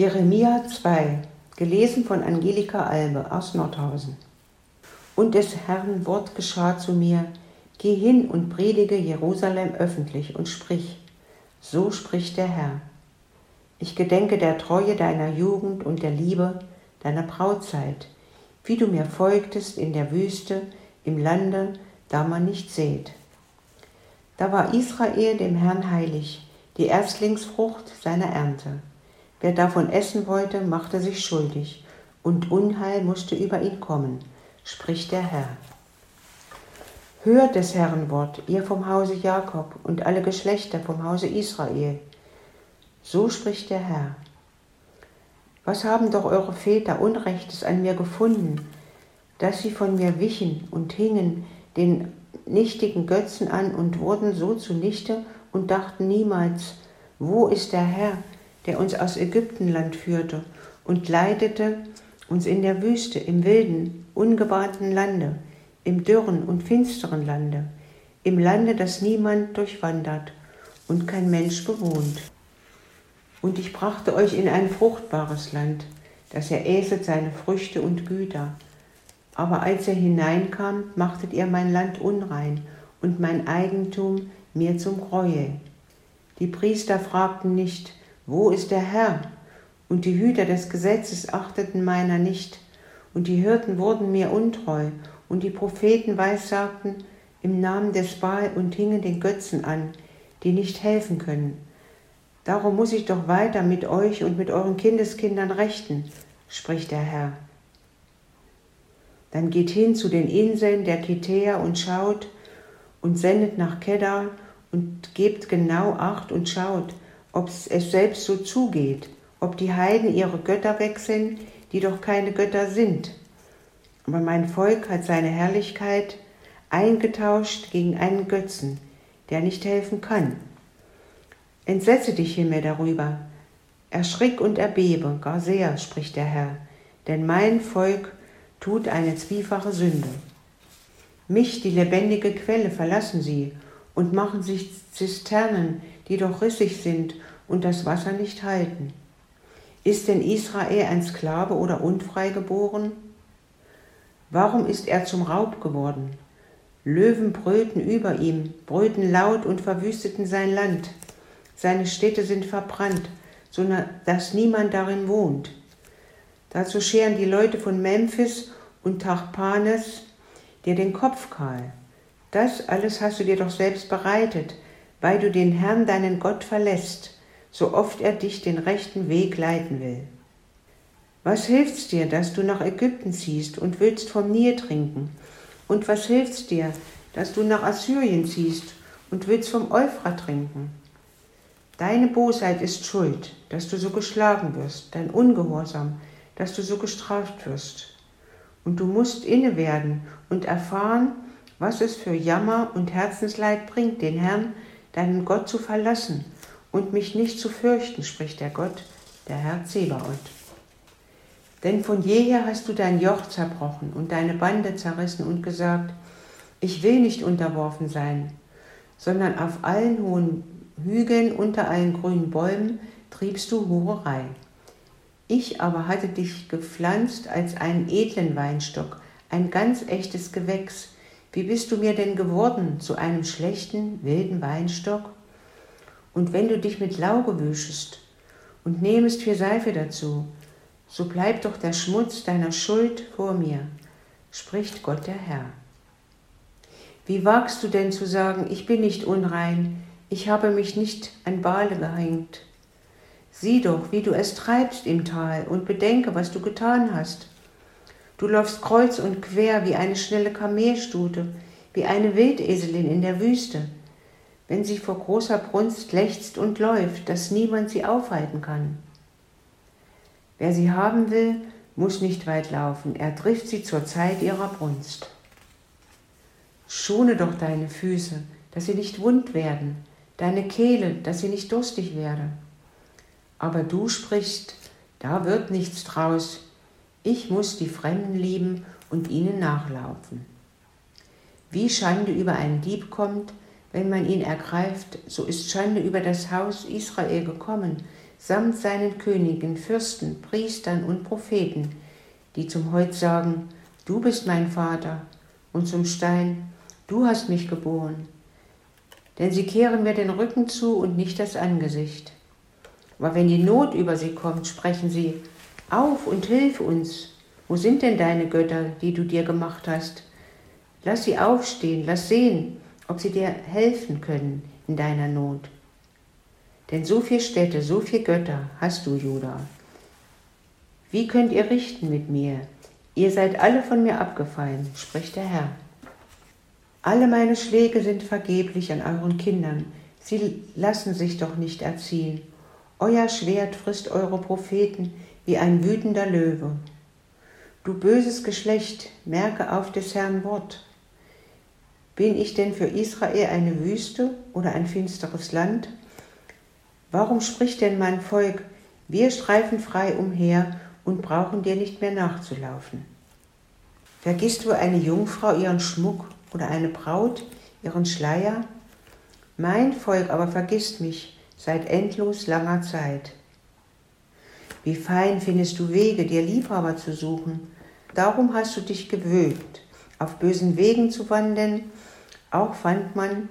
Jeremia 2, gelesen von Angelika Albe aus Nordhausen. Und des Herrn Wort geschah zu mir, geh hin und predige Jerusalem öffentlich und sprich, so spricht der Herr. Ich gedenke der Treue deiner Jugend und der Liebe deiner Brautzeit, wie du mir folgtest in der Wüste, im Lande, da man nicht seht. Da war Israel dem Herrn heilig, die Erstlingsfrucht seiner Ernte. Wer davon essen wollte, machte sich schuldig, und Unheil musste über ihn kommen, spricht der Herr. Hört des Herrn Wort, ihr vom Hause Jakob und alle Geschlechter vom Hause Israel. So spricht der Herr. Was haben doch eure Väter Unrechtes an mir gefunden, dass sie von mir wichen und hingen den nichtigen Götzen an und wurden so zunichte und dachten niemals, wo ist der Herr, der uns aus Ägyptenland führte und leitete uns in der Wüste, im wilden, ungebahnten Lande, im dürren und finsteren Lande, im Lande, das niemand durchwandert und kein Mensch bewohnt. Und ich brachte euch in ein fruchtbares Land, das er äßet seine Früchte und Güter. Aber als er hineinkam, machtet ihr mein Land unrein und mein Eigentum mir zum Gräuel. Die Priester fragten nicht, wo ist der Herr? Und die Hüter des Gesetzes achteten meiner nicht, und die Hirten wurden mir untreu, und die Propheten weissagten im Namen des Baal und hingen den Götzen an, die nicht helfen können. Darum muss ich doch weiter mit euch und mit euren Kindeskindern rechten, spricht der Herr. Dann geht hin zu den Inseln der Kitäer und schaut und sendet nach Kedar und gebt genau Acht und schaut, ob es selbst so zugeht, ob die Heiden ihre Götter wechseln, die doch keine Götter sind. Aber mein Volk hat seine Herrlichkeit eingetauscht gegen einen Götzen, der nicht helfen kann. Entsetze dich vielmehr darüber, erschrick und erbebe, gar sehr, spricht der Herr, denn mein Volk tut eine zwiefache Sünde. Mich, die lebendige Quelle, verlassen sie und machen sich Zisternen, die doch rissig sind und das Wasser nicht halten. Ist denn Israel ein Sklave oder unfrei geboren? Warum ist er zum Raub geworden? Löwen brüllten über ihm, brüllten laut und verwüsteten sein Land. Seine Städte sind verbrannt, so dass niemand darin wohnt. Dazu scheren die Leute von Memphis und Tachpanes dir den Kopf kahl. Das alles hast du dir doch selbst bereitet, weil du den Herrn, deinen Gott, verlässt, so oft er dich den rechten Weg leiten will. Was hilft's dir, dass du nach Ägypten ziehst und willst vom Nil trinken? Und was hilft's dir, dass du nach Assyrien ziehst und willst vom Euphrat trinken? Deine Bosheit ist schuld, dass du so geschlagen wirst, dein Ungehorsam, dass du so gestraft wirst. Und du musst inne werden und erfahren, was es für Jammer und Herzensleid bringt, den Herrn, deinen Gott zu verlassen und mich nicht zu fürchten, spricht der Gott, der Herr Zebaoth. Denn von jeher hast du dein Joch zerbrochen und deine Bande zerrissen und gesagt, ich will nicht unterworfen sein, sondern auf allen hohen Hügeln unter allen grünen Bäumen triebst du Hurerei. Ich aber hatte dich gepflanzt als einen edlen Weinstock, ein ganz echtes Gewächs, wie bist du mir denn geworden zu einem schlechten, wilden Weinstock? Und wenn du dich mit Lauge wüschest und nehmest viel Seife dazu, so bleibt doch der Schmutz deiner Schuld vor mir, spricht Gott der Herr. Wie wagst du denn zu sagen, ich bin nicht unrein, ich habe mich nicht an Bale gehängt? Sieh doch, wie du es treibst im Tal und bedenke, was du getan hast. Du läufst kreuz und quer wie eine schnelle Kamelstute, wie eine Wildeselin in der Wüste, wenn sie vor großer Brunst lechzt und läuft, dass niemand sie aufhalten kann. Wer sie haben will, muss nicht weit laufen, er trifft sie zur Zeit ihrer Brunst. Schone doch deine Füße, dass sie nicht wund werden, deine Kehle, dass sie nicht durstig werde. Aber du sprichst, da wird nichts draus, ich muss die Fremden lieben und ihnen nachlaufen. Wie Schande über einen Dieb kommt, wenn man ihn ergreift, so ist Schande über das Haus Israel gekommen, samt seinen Königen, Fürsten, Priestern und Propheten, die zum Heut sagen, du bist mein Vater, und zum Stein, du hast mich geboren. Denn sie kehren mir den Rücken zu und nicht das Angesicht. Aber wenn die Not über sie kommt, sprechen sie, auf und hilf uns. Wo sind denn deine Götter, die du dir gemacht hast? Lass sie aufstehen, lass sehen, ob sie dir helfen können in deiner Not. Denn so viele Städte, so viele Götter hast du, Judah. Wie könnt ihr richten mit mir? Ihr seid alle von mir abgefallen, spricht der Herr. Alle meine Schläge sind vergeblich an euren Kindern. Sie lassen sich doch nicht erziehen. Euer Schwert frisst eure Propheten wie ein wütender Löwe. Du böses Geschlecht, merke auf des Herrn Wort. Bin ich denn für Israel eine Wüste oder ein finsteres Land? Warum spricht denn mein Volk, wir streifen frei umher und brauchen dir nicht mehr nachzulaufen? Vergisst du eine Jungfrau ihren Schmuck oder eine Braut ihren Schleier? Mein Volk aber vergisst mich seit endlos langer Zeit. Wie fein findest du Wege, dir Liebhaber zu suchen. Darum hast du dich gewöhnt, auf bösen Wegen zu wandeln. Auch fand man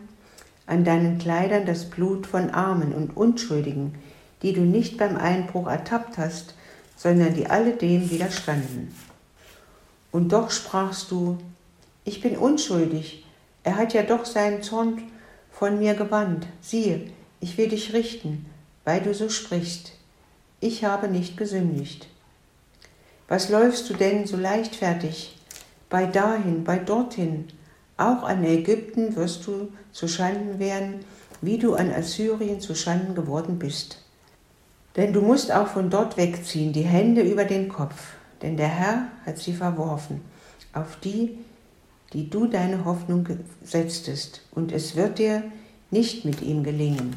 an deinen Kleidern das Blut von Armen und Unschuldigen, die du nicht beim Einbruch ertappt hast, sondern die alledem widerstanden. Und doch sprachst du, ich bin unschuldig, er hat ja doch seinen Zorn von mir gewandt. Siehe, ich will dich richten, weil du so sprichst. Ich habe nicht gesündigt. Was läufst du denn so leichtfertig? Bei dahin, bei dorthin, auch an Ägypten wirst du zu Schanden werden, wie du an Assyrien zu Schanden geworden bist. Denn du musst auch von dort wegziehen, die Hände über den Kopf, denn der Herr hat sie verworfen, auf die, die du deine Hoffnung setztest, und es wird dir nicht mit ihm gelingen.